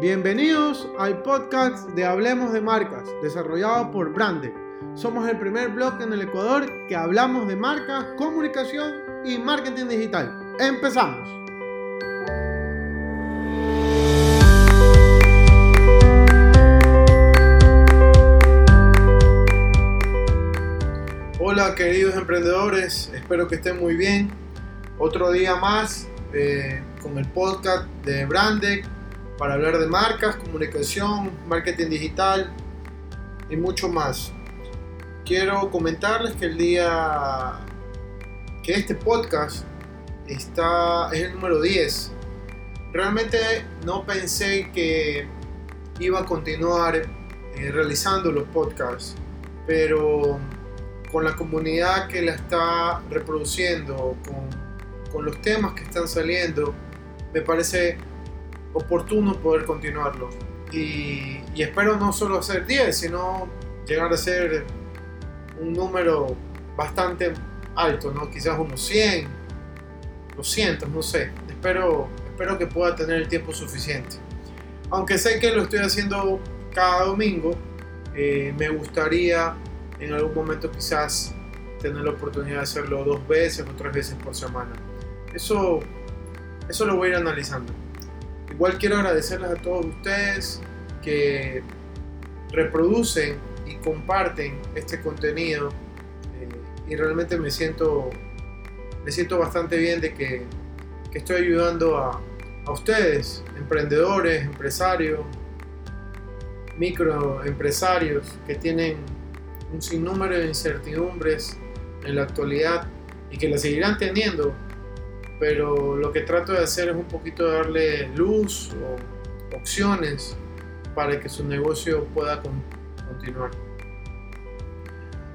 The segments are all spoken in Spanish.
Bienvenidos al podcast de Hablemos de Marcas, desarrollado por Brande. Somos el primer blog en el Ecuador que hablamos de marcas, comunicación y marketing digital. ¡Empezamos! Hola queridos emprendedores, espero que estén muy bien. Otro día más eh, con el podcast de Brandec para hablar de marcas, comunicación, marketing digital y mucho más. Quiero comentarles que el día que este podcast está es el número 10. Realmente no pensé que iba a continuar eh, realizando los podcasts, pero con la comunidad que la está reproduciendo, con con los temas que están saliendo, me parece oportuno poder continuarlo. Y, espero no solo hacer 10, sino llegar a ser un número bastante alto, ¿no? quizás unos 100, 200, no sé. Espero, espero que pueda tener el tiempo suficiente. Aunque sé que lo estoy haciendo cada domingo, eh, me gustaría en algún momento quizás tener la oportunidad de hacerlo dos veces o tres veces por semana. Eso, eso lo voy a ir analizando. Igual quiero agradecerles a todos ustedes que reproducen y comparten este contenido eh, y realmente me siento, me siento bastante bien de que, que estoy ayudando a, a ustedes, emprendedores, empresarios, microempresarios que tienen un sinnúmero de incertidumbres en la actualidad y que la seguirán teniendo pero lo que trato de hacer es un poquito darle luz o opciones para que su negocio pueda continuar.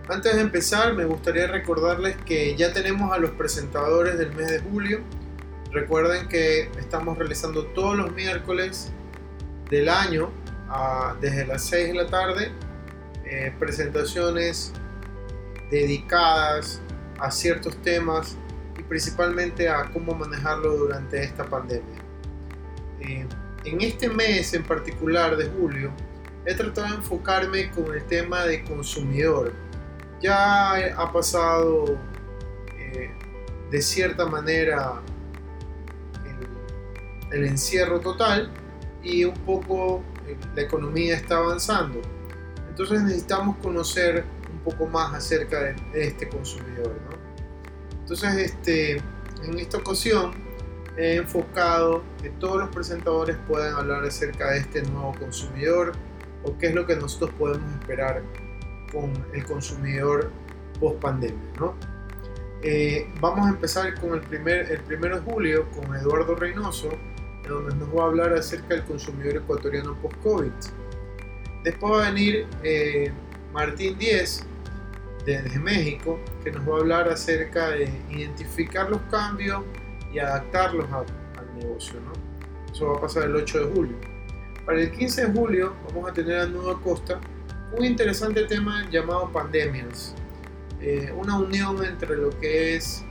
Antes de empezar, me gustaría recordarles que ya tenemos a los presentadores del mes de julio. Recuerden que estamos realizando todos los miércoles del año desde las 6 de la tarde eh, presentaciones dedicadas a ciertos temas principalmente a cómo manejarlo durante esta pandemia. Eh, en este mes en particular de julio, he tratado de enfocarme con el tema de consumidor. Ya ha pasado eh, de cierta manera el, encierro total y un poco eh, la economía está avanzando. Entonces necesitamos conocer un poco más acerca de, este consumidor. Entonces, este, en esta ocasión he enfocado que todos los presentadores puedan hablar acerca de este nuevo consumidor o qué es lo que nosotros podemos esperar con el consumidor post pandemia. ¿no? Eh, vamos a empezar con el, primer, el primero de julio con Eduardo Reynoso, donde nos va a hablar acerca del consumidor ecuatoriano post-COVID. Después va a venir eh, Martín Díez, desde México, que nos va a hablar acerca de identificar los cambios y adaptarlos al negocio. ¿no? Eso va a pasar el 8 de julio. Para el 15 de julio vamos a tener a Nueva Costa un interesante tema llamado pandemias. Eh, una unión entre lo que es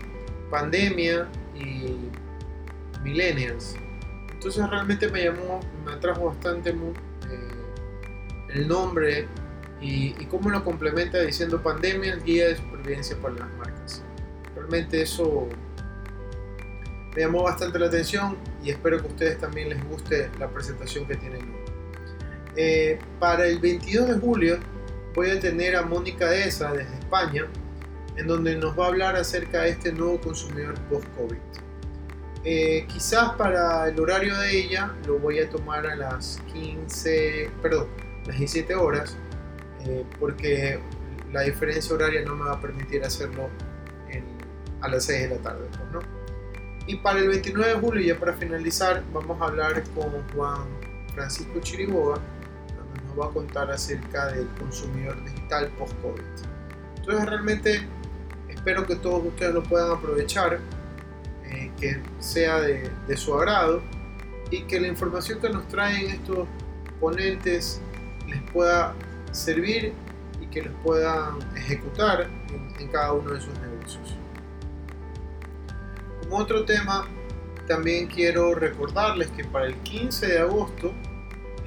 pandemia y millennials. Entonces realmente me llamó, me atrajo bastante eh, el nombre y, cómo lo complementa diciendo pandemia, guía de supervivencia para las marcas. Realmente eso me llamó bastante la atención y espero que a ustedes también les guste la presentación que tienen eh, para el 22 de julio voy a tener a Mónica Deza desde España, en donde nos va a hablar acerca de este nuevo consumidor post-COVID. Eh, quizás para el horario de ella lo voy a tomar a las 15, perdón, las 17 horas, eh, porque la diferencia horaria no me va a permitir hacerlo a las 6 de la tarde. Pues, ¿no? Y para el 29 de julio, ya para finalizar, vamos a hablar con Juan Francisco Chiriboga, donde nos va a contar acerca del consumidor digital post-COVID. Entonces realmente espero que todos ustedes lo puedan aprovechar, eh, que sea de, de su agrado y que la información que nos traen estos ponentes les pueda servir y que los puedan ejecutar en, cada uno de sus negocios. Como otro tema, también quiero recordarles que para el 15 de agosto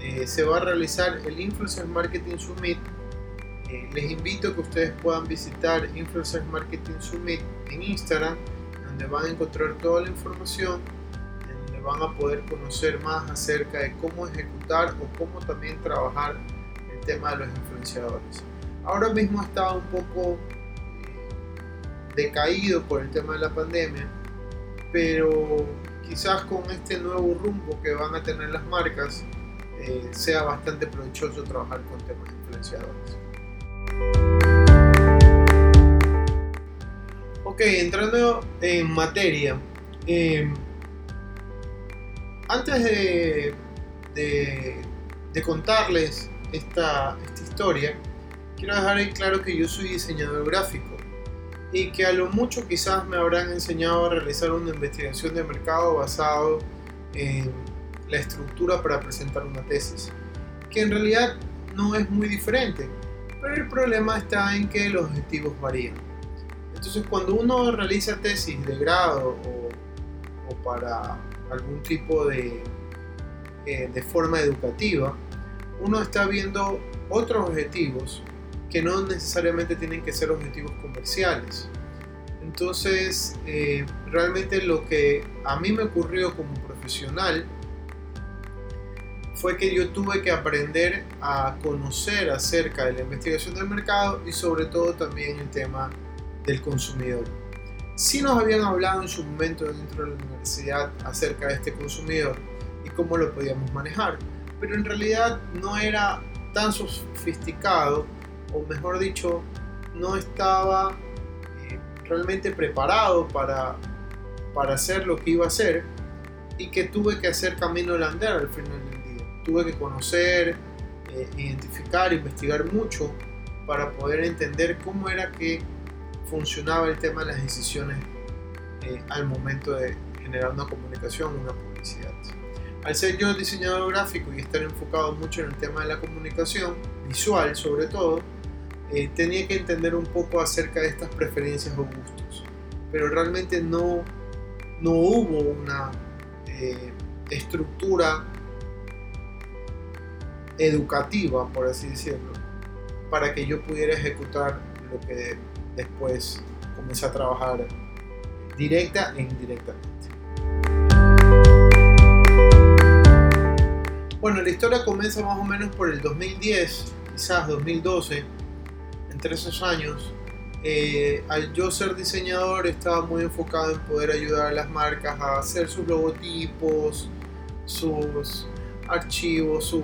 eh, se va a realizar el Influencer Marketing Summit. Eh, les invito a que ustedes puedan visitar Influencer Marketing Summit en Instagram, donde van a encontrar toda la información, donde van a poder conocer más acerca de cómo ejecutar o cómo también trabajar tema de los influenciadores. Ahora mismo está un poco decaído por el tema de la pandemia, pero quizás con este nuevo rumbo que van a tener las marcas, eh, sea bastante provechoso trabajar con temas influenciadores. Ok, entrando en materia, em, antes de, contarles esta, esta historia, quiero dejar ahí claro que yo soy diseñador gráfico y que a lo mucho quizás me habrán enseñado a realizar una investigación de mercado basado en la estructura para presentar una tesis, que en realidad no es muy diferente, pero el problema está en que los objetivos varían. Entonces cuando uno realiza tesis de grado o, para algún tipo de, eh, de forma educativa, uno está viendo otros objetivos que no necesariamente tienen que ser objetivos comerciales. Entonces, eh, realmente lo que a mí me ocurrió como profesional fue que yo tuve que aprender a conocer acerca de la investigación del mercado y sobre todo también el tema del consumidor. Sí nos habían hablado en su momento dentro de la universidad acerca de este consumidor y cómo lo podíamos manejar, pero en realidad no era tan sofisticado o mejor dicho, no estaba eh, realmente preparado para, para hacer lo que iba a hacer y que tuve que hacer camino del andar al final del día. Tuve que conocer, eh, identificar, investigar mucho para poder entender cómo era que funcionaba el tema de las decisiones eh, al momento de generar una comunicación, una publicidad. Al ser yo diseñador gráfico y estar enfocado mucho en el tema de la comunicación, visual sobre todo, eh, tenía que entender un poco acerca de estas preferencias o gustos, pero realmente no, no hubo una eh, estructura educativa, por así decirlo, para que yo pudiera ejecutar lo que después comencé a trabajar directa e indirectamente. Bueno, la historia comienza más o menos por el 2010, quizás 2012 entre esos años, eh, al yo ser diseñador estaba muy enfocado en poder ayudar a las marcas a hacer sus logotipos, sus archivos, sus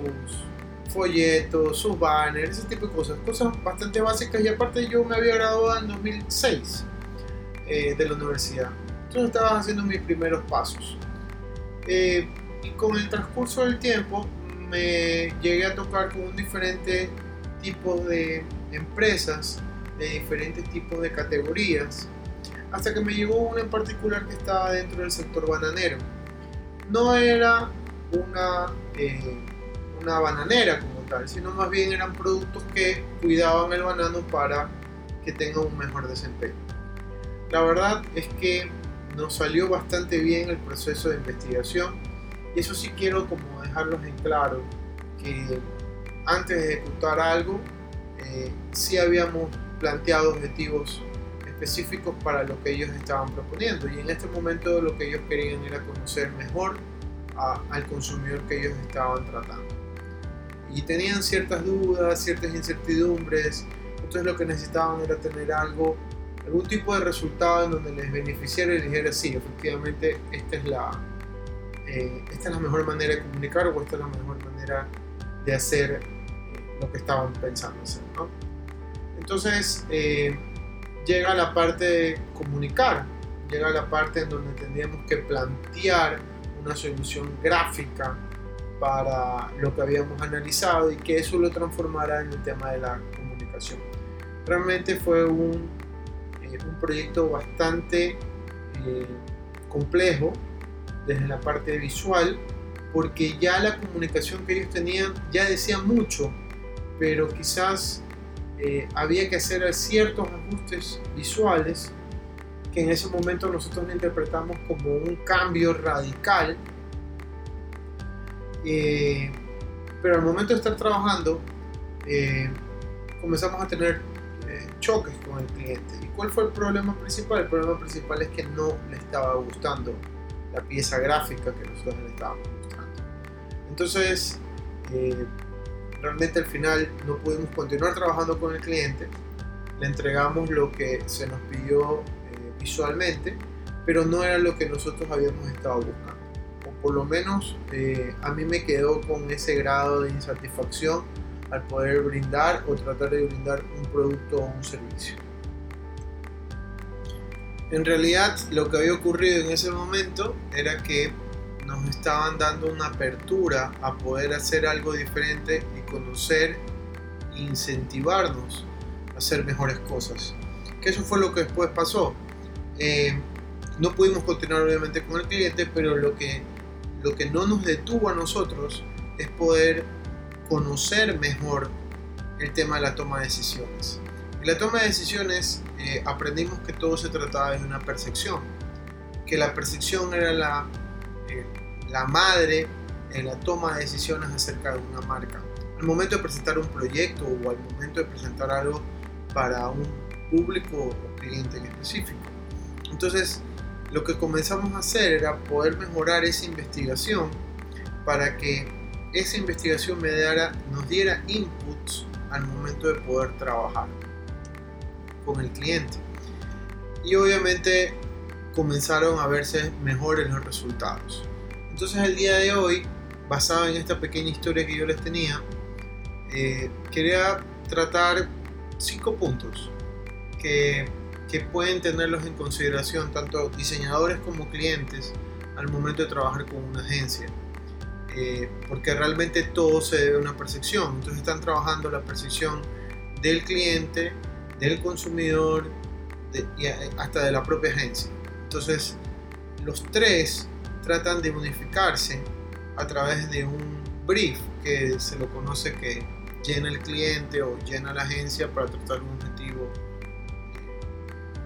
folletos, sus banners, ese tipo de cosas, cosas bastante básicas y aparte yo me había graduado en 2006 eh, de la universidad, entonces estaba haciendo mis primeros pasos. Eh, y con el transcurso del tiempo me llegué a tocar con un diferente tipo de empresas de diferentes tipos de categorías, hasta que me llegó una en particular que estaba dentro del sector bananero. No era una, eh, una bananera como tal, sino más bien eran productos que cuidaban el banano para que tenga un mejor desempeño. La verdad es que nos salió bastante bien el proceso de investigación y eso sí quiero como dejarlos en claro que antes de ejecutar algo eh, sí habíamos planteado objetivos específicos para lo que ellos estaban proponiendo y en este momento lo que ellos querían era conocer mejor al consumidor que ellos estaban tratando. Y tenían ciertas dudas, ciertas incertidumbres, entonces lo que necesitaban era tener algo, algún tipo de resultado en donde les beneficiara y les dijera, sí, efectivamente, esta es la, eh, esta es la mejor manera de comunicar o esta es la mejor manera de hacer lo que estaban pensando hacer. ¿no? Entonces eh, llega la parte de comunicar, llega la parte en donde tendríamos que plantear una solución gráfica para lo que habíamos analizado y que eso lo transformara en el tema de la comunicación. Realmente fue un, eh, un proyecto bastante eh, complejo desde la parte visual porque ya la comunicación que ellos tenían ya decía mucho pero quizás eh, había que hacer ciertos ajustes visuales que en ese momento nosotros interpretamos como un cambio radical. Eh, Pero al momento de estar trabajando, eh, comenzamos a tener eh, choques con el cliente. ¿Y cuál fue el problema principal? El problema principal es que no le estaba gustando la pieza gráfica que nosotros le estábamos mostrando. Entonces, eh, realmente al final no pudimos continuar trabajando con el cliente. Le entregamos lo que se nos pidió visualmente, pero no era lo que nosotros habíamos estado buscando por lo menos eh, a mí me quedó con ese grado de insatisfacción al poder brindar o tratar de brindar un producto o un servicio. En realidad lo que había ocurrido en ese momento era que nos estaban dando una apertura a poder hacer algo diferente y conocer incentivarnos a hacer mejores cosas. Que eso fue lo que después pasó. Eh, no pudimos continuar obviamente con el cliente, pero lo que lo que no nos detuvo a nosotros es poder conocer mejor el tema de la toma de decisiones. En la toma de decisiones eh, aprendimos que todo se trataba de una percepción, que la percepción era la, eh, la madre en la toma de decisiones acerca de una marca. Al momento de presentar un proyecto o al momento de presentar algo para un público o cliente en específico. Entonces, lo que comenzamos a hacer era poder mejorar esa investigación para que esa investigación me diera, nos diera inputs al momento de poder trabajar con el cliente. Y obviamente comenzaron a verse mejores los resultados. Entonces el día de hoy, basado en esta pequeña historia que yo les tenía, eh, quería tratar cinco puntos que que pueden tenerlos en consideración tanto diseñadores como clientes al momento de trabajar con una agencia. Eh, porque realmente todo se debe a una percepción. Entonces están trabajando la percepción del cliente, del consumidor hasta de la propia agencia. Entonces los tres tratan de unificarse a través de un brief que se lo conoce que llena el cliente o llena la agencia para tratar un objetivo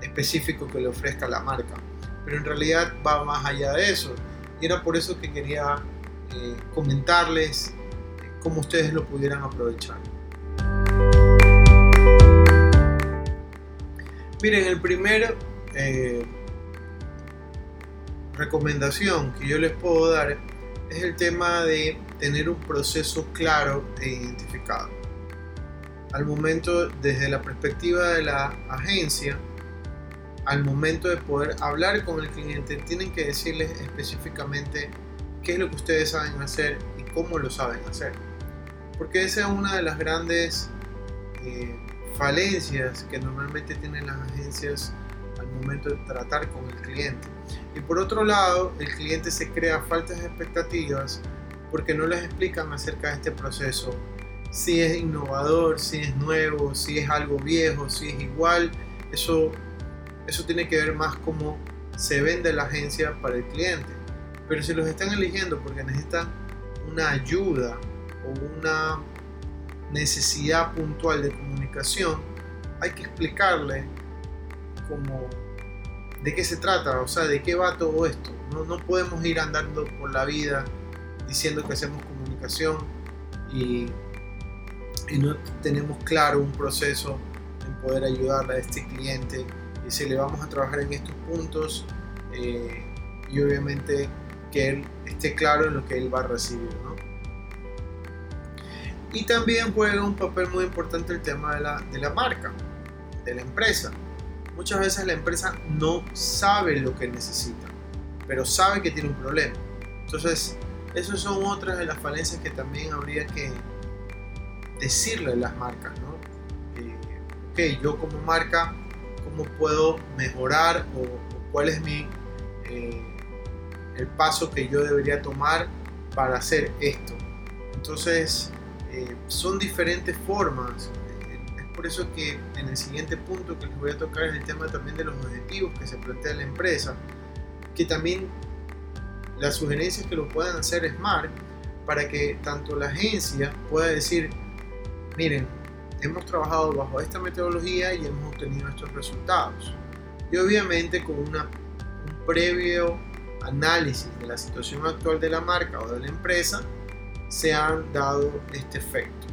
específico que le ofrezca la marca. Pero en realidad va más allá de eso. Y era por eso que quería eh, comentarles cómo ustedes lo pudieran aprovechar. Miren, el primer eh, recomendación que yo les puedo dar es el tema de tener un proceso claro e identificado. Al momento, desde la perspectiva de la agencia, al momento de poder hablar con el cliente, tienen que decirles específicamente qué es lo que ustedes saben hacer y cómo lo saben hacer. Porque esa es una de las grandes eh, falencias que normalmente tienen las agencias al momento de tratar con el cliente. Y por otro lado, el cliente se crea faltas expectativas porque no les explican acerca de este proceso, si es innovador, si es nuevo, si es algo viejo, si es igual. Eso eso tiene que ver más cómo se vende la agencia para el cliente. Pero si los están eligiendo porque necesitan una ayuda o una necesidad puntual de comunicación, hay que explicarle cómo, de qué se trata, o sea, de qué va todo esto. No, no podemos ir andando por la vida diciendo que hacemos comunicación y, y no tenemos claro un proceso en poder ayudarle a este cliente si le vamos a trabajar en estos puntos eh, y obviamente que él esté claro en lo que él va a recibir. Y también juega un papel muy importante el tema de la, de la marca, de la empresa. Muchas veces la empresa no sabe lo que necesita, pero sabe que tiene un problema. Entonces, esas son otras de las falencias que también habría que decirle a las marcas, ¿no? ok, yo como marca cómo puedo mejorar o, cuál es mi, eh, el paso que yo debería tomar para hacer esto. Entonces, eh, son diferentes formas. Eh, es por eso que en el siguiente punto que les voy a tocar es el tema también de los objetivos que se plantea la empresa, que también las sugerencias que lo puedan hacer Smart para que tanto la agencia pueda decir, miren, hemos trabajado bajo esta metodología y hemos obtenido estos resultados. Y obviamente con una, un previo análisis de la situación actual de la marca o de la empresa, se han dado este efecto.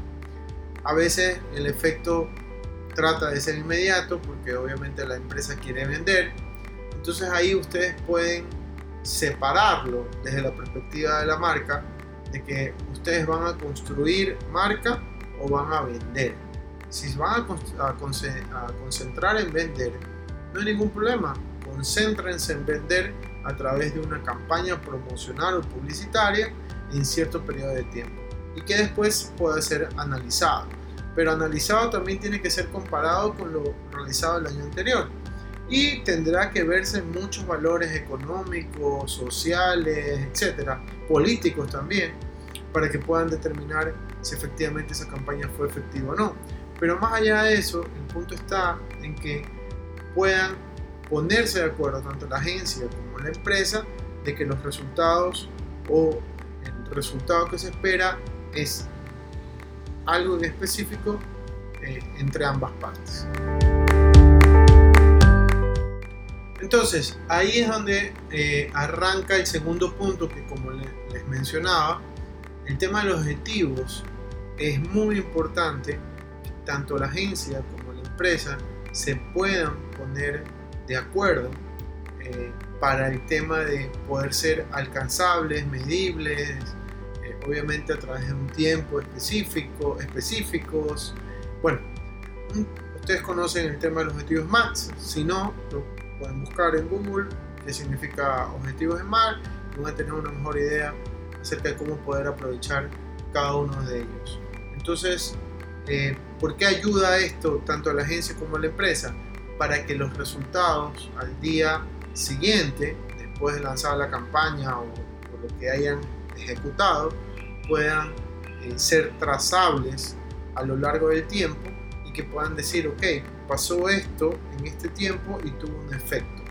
A veces el efecto trata de ser inmediato porque obviamente la empresa quiere vender. Entonces ahí ustedes pueden separarlo desde la perspectiva de la marca, de que ustedes van a construir marca o van a vender. Si van a, a concentrar en vender, no hay ningún problema. Concéntrense en vender a través de una campaña promocional o publicitaria en cierto periodo de tiempo y que después pueda ser analizado. Pero analizado también tiene que ser comparado con lo realizado el año anterior y tendrá que verse muchos valores económicos, sociales, etcétera, políticos también, para que puedan determinar si efectivamente esa campaña fue efectiva o no. Pero más allá de eso, el punto está en que puedan ponerse de acuerdo tanto la agencia como la empresa de que los resultados o resultado que se espera es algo en específico eh, entre ambas partes. Entonces, ahí es donde eh, arranca el segundo punto que como les mencionaba, el tema de los objetivos es muy importante tanto la agencia como la empresa se puedan poner de acuerdo eh, para el tema de poder ser alcanzables, medibles, eh, obviamente a través de un tiempo específico, específicos. Bueno, ustedes conocen el tema de los objetivos MAX, si no, lo pueden buscar en Google qué significa objetivos en MAX y van a tener una mejor idea acerca de cómo poder aprovechar cada uno de ellos. Entonces, eh, ¿por qué ayuda esto tanto a la agencia como a la empresa? para que los resultados al día siguiente, después de lanzar la campaña o, lo que hayan ejecutado, puedan eh, ser trazables a lo largo del tiempo y que puedan decir, ok, pasó esto en este tiempo y tuvo un efecto.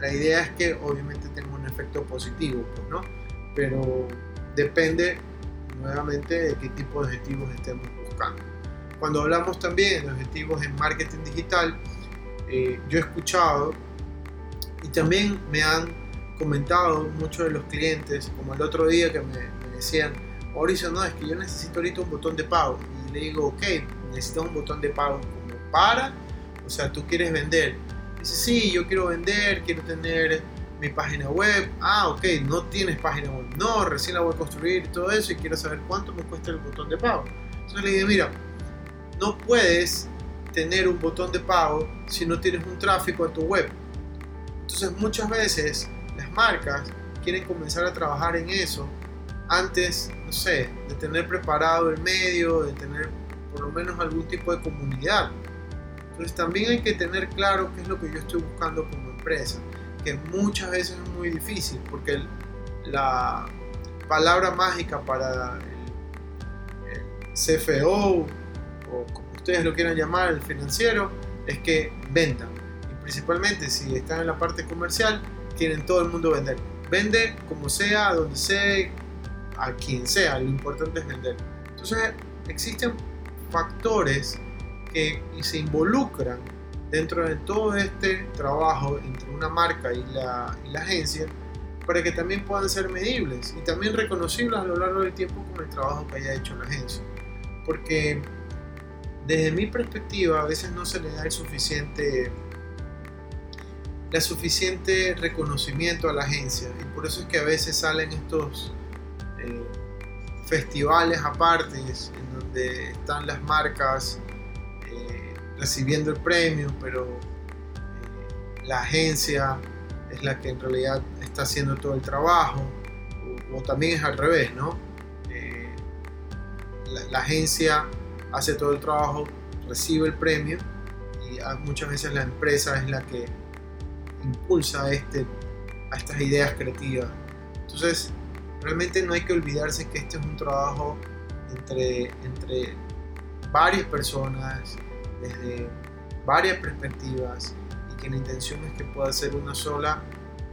La idea es que obviamente tenga un efecto positivo, pues, ¿no? Pero depende nuevamente de qué tipo de objetivos estemos buscando. Cuando hablamos también de objetivos en marketing digital, eh, yo he escuchado y también me han comentado muchos de los clientes, como el otro día que me, decían, Mauricio, no, es que yo necesito ahorita un botón de pago. Y le digo, ok, necesitas un botón de pago para, o sea, tú quieres vender. Dice, sí, yo quiero vender, quiero tener mi página web. Ah, ok, no tienes página web. No, recién la voy a construir todo eso y quiero saber cuánto me cuesta el botón de pago. Entonces le dije, mira, no puedes tener un botón de pago si no tienes un tráfico a tu web. Entonces muchas veces las marcas quieren comenzar a trabajar en eso antes, no sé, de tener preparado el medio, de tener por lo menos algún tipo de comunidad. Entonces también hay que tener claro qué es lo que yo estoy buscando como empresa, que muchas veces es muy difícil porque la palabra mágica para el, CFO o ustedes lo quieran llamar, el financiero, es que vendan. Y principalmente si están en la parte comercial, quieren todo el mundo vender. Vende como sea, donde sea, a quien sea, lo importante es vender. Entonces existen factores que se involucran dentro de todo este trabajo entre una marca y la, y la agencia para que también puedan ser medibles y también reconocibles a lo largo del tiempo con el trabajo que haya hecho la agencia. Porque desde mi perspectiva a veces no se le da el suficiente la suficiente reconocimiento a la agencia. Y por eso es que a veces salen estos eh, festivales aparte en donde están las marcas eh, recibiendo el premio pero eh, la agencia es la que en realidad está haciendo todo el trabajo o, también es al revés no la agencia hace todo el trabajo, recibe el premio y muchas veces la empresa es la que impulsa a, este, a estas ideas creativas. Entonces, realmente no hay que olvidarse que este es un trabajo entre, entre varias personas, desde varias perspectivas y que la intención es que pueda ser una sola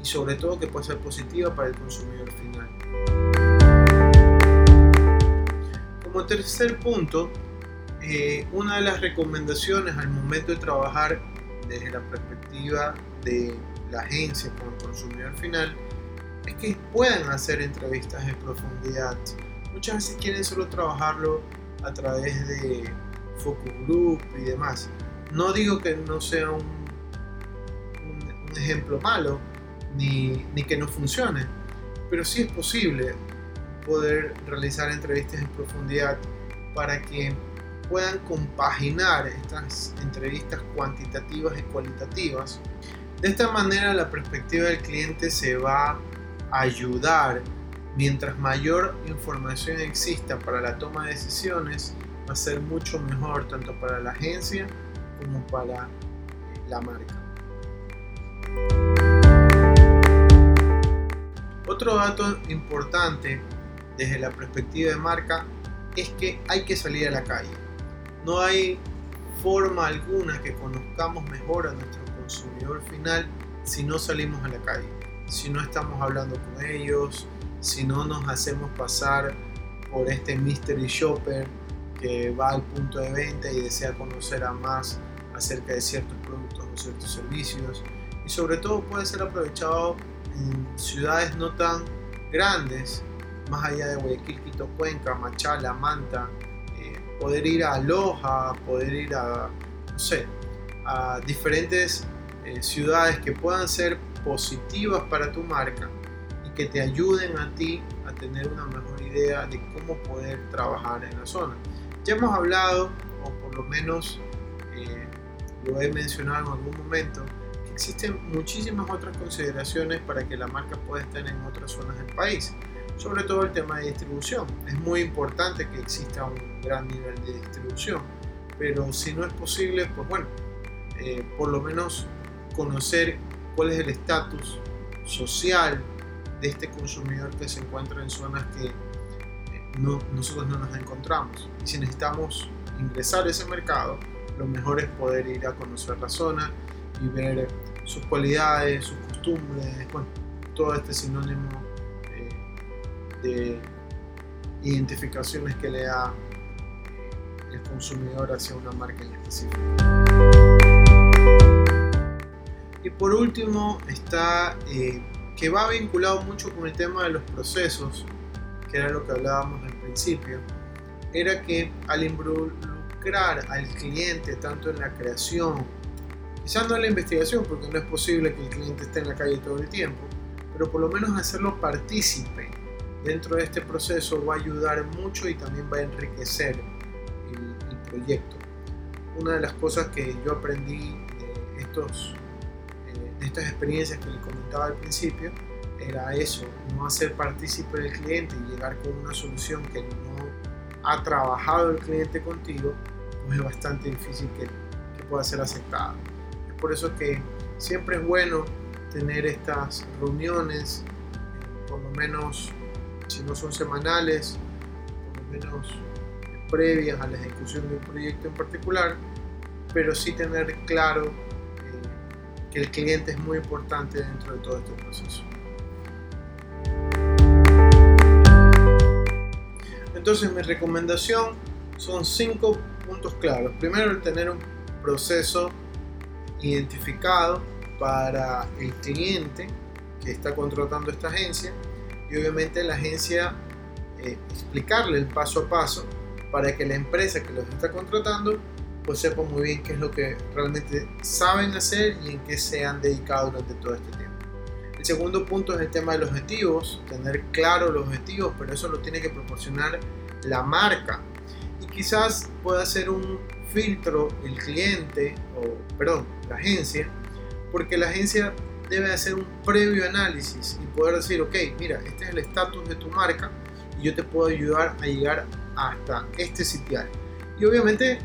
y sobre todo que pueda ser positiva para el consumidor final. Como tercer punto, eh, una de las recomendaciones al momento de trabajar desde la perspectiva de la agencia con el consumidor final es que puedan hacer entrevistas en profundidad muchas veces quieren solo trabajarlo a través de focus group y demás. No digo que no sea un, un, ejemplo malo, ni, ni que no funcione, pero sí es posible poder realizar entrevistas en profundidad para que puedan compaginar estas entrevistas cuantitativas y cualitativas. De esta manera la perspectiva del cliente se va a ayudar. Mientras mayor información exista para la toma de decisiones, va a ser mucho mejor tanto para la agencia como para la marca. Otro dato importante desde la perspectiva de marca es que hay que salir a la calle. No hay forma alguna que conozcamos mejor a nuestro consumidor final si no salimos a la calle, si no estamos hablando con ellos, si no nos hacemos pasar por este mystery shopper que va al punto de venta y desea conocer a más acerca de ciertos productos o ciertos servicios. Y sobre todo puede ser aprovechado en ciudades no tan grandes más allá de Guayaquil, Quito, Cuenca, Machala, Manta, poder ir a Loja, poder ir a, no sé, a diferentes eh, ciudades que puedan ser positivas para tu marca y que te ayuden a ti a tener una mejor idea de cómo poder trabajar en la zona. Ya hemos hablado, o por lo menos eh, lo he mencionado en algún momento, que existen muchísimas otras consideraciones para que la marca pueda estar en otras zonas del país sobre todo el tema de distribución. Es muy importante que exista un gran nivel de distribución, pero si no es posible, pues bueno, eh, por lo menos conocer cuál es el estatus social de este consumidor que se encuentra en zonas que eh, no, nosotros no nos encontramos. Y si necesitamos ingresar a ese mercado, lo mejor es poder ir a conocer la zona y ver sus cualidades, sus costumbres, bueno, todo este sinónimo de identificaciones que le da el consumidor hacia una marca en específico. Y por último está eh, que va vinculado mucho con el tema de los procesos, que era lo que hablábamos al principio, era que al involucrar al cliente tanto en la creación, quizás no en la investigación, porque no es posible que el cliente esté en la calle todo el tiempo, pero por lo menos hacerlo partícipe dentro de este proceso va a ayudar mucho y también va a enriquecer el, proyecto. Una de las cosas que yo aprendí de, estos, eh, estas experiencias que les comentaba al principio era eso, no hacer partícipe del cliente y llegar con una solución que no ha trabajado el cliente contigo, pues es bastante difícil que, que pueda ser aceptada. Es por eso que siempre es bueno tener estas reuniones, por lo menos si no son semanales, por lo menos previas a la ejecución de un proyecto en particular, pero sí tener claro eh, que el cliente es muy importante dentro de todo este proceso. Entonces mi recomendación son cinco puntos claros. Primero, el tener un proceso identificado para el cliente que está contratando esta agencia y obviamente la agencia eh, explicarle el paso a paso para que la empresa que los está contratando pues sepa muy bien qué es lo que realmente saben hacer y en qué se han dedicado durante todo este tiempo. El segundo punto es el tema de los objetivos, tener claro los objetivos, pero eso lo tiene que proporcionar la marca. Y quizás pueda ser un filtro el cliente, o perdón, la agencia, porque la agencia debe hacer un previo análisis y poder decir, ok, mira, este es el estatus de tu marca y yo te puedo ayudar a llegar hasta este sitial. Y obviamente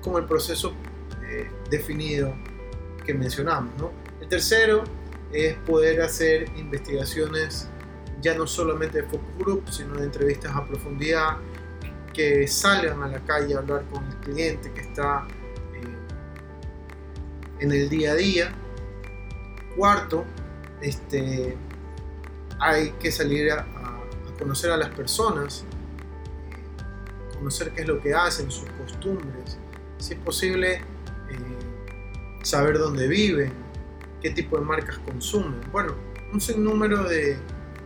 con el proceso eh, definido que mencionamos. ¿no? El tercero es poder hacer investigaciones ya no solamente de focus group, sino de entrevistas a profundidad, que salgan a la calle a hablar con el cliente que está eh, en el día a día Cuarto, este, hay que salir a, conocer a las personas, eh, conocer qué es lo que hacen, sus costumbres, si es posible eh, saber dónde viven, qué tipo de marcas consumen. Bueno, un sinnúmero de,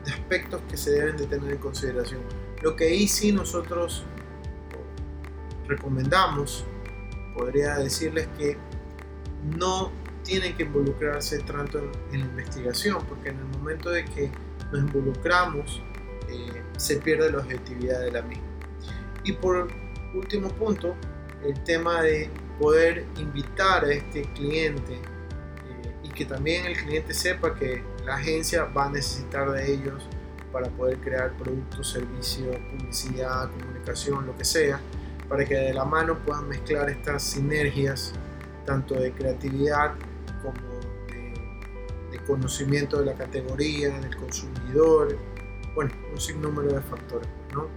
aspectos que se deben de tener en consideración. Lo que ahí sí nosotros recomendamos, podría decirles que no tienen que involucrarse tanto en, la investigación, porque en el momento de que nos involucramos eh, se pierde la objetividad de la misma. Y por último punto, el tema de poder invitar a este cliente eh, y que también el cliente sepa que la agencia va a necesitar de ellos para poder crear productos, servicios, publicidad, comunicación, lo que sea, para que de la mano puedan mezclar estas sinergias, tanto de creatividad de, conocimiento de la categoría, del consumidor, bueno, un sinnúmero de factores. ¿no?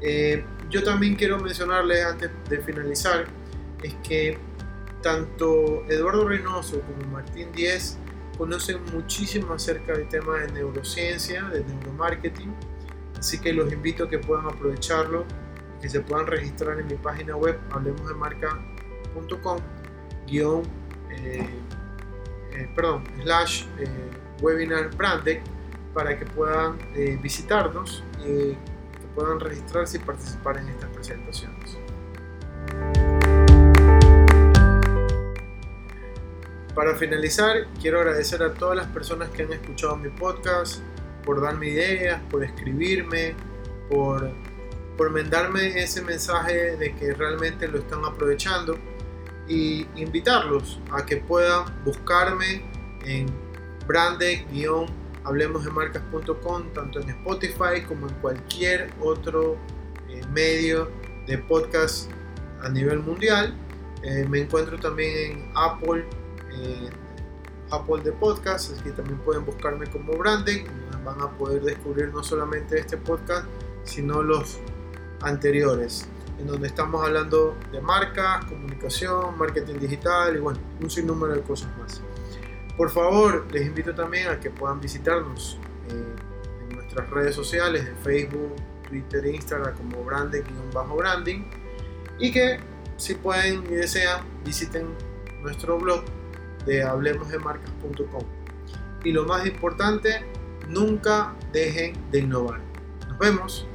Eh, yo también quiero mencionarles antes de finalizar, es que tanto Eduardo Reynoso como Martín Díez conocen muchísimo acerca del tema de neurociencia, de neuromarketing, así que los invito a que puedan aprovecharlo que se puedan registrar en mi página web hablemosdemarca.com guion eh, eh, perdón, slash eh, webinar branded para que puedan visitarnos y que puedan registrarse y participar en estas presentaciones. Para finalizar, quiero agradecer a todas las personas que han escuchado mi podcast, por darme ideas, por escribirme, por, por mandarme ese mensaje de que realmente lo están aprovechando y invitarlos a que puedan buscarme en brande-hablemosdemarcas.com tanto en Spotify como en cualquier otro eh, medio de podcast a nivel mundial. Eh, me encuentro también en Apple eh, Apple de Podcast, así que también pueden buscarme como branding, van a poder descubrir no solamente este podcast, sino los anteriores, en donde estamos hablando de marcas, comunicación, marketing digital y bueno, un sinnúmero de cosas más. Por favor, les invito también a que puedan visitarnos eh, en nuestras redes sociales, en Facebook, Twitter, Instagram como branding-branding y que si pueden y desean visiten nuestro blog de hablemosdemarcas.com. Y lo más importante, nunca dejen de innovar. Nos vemos.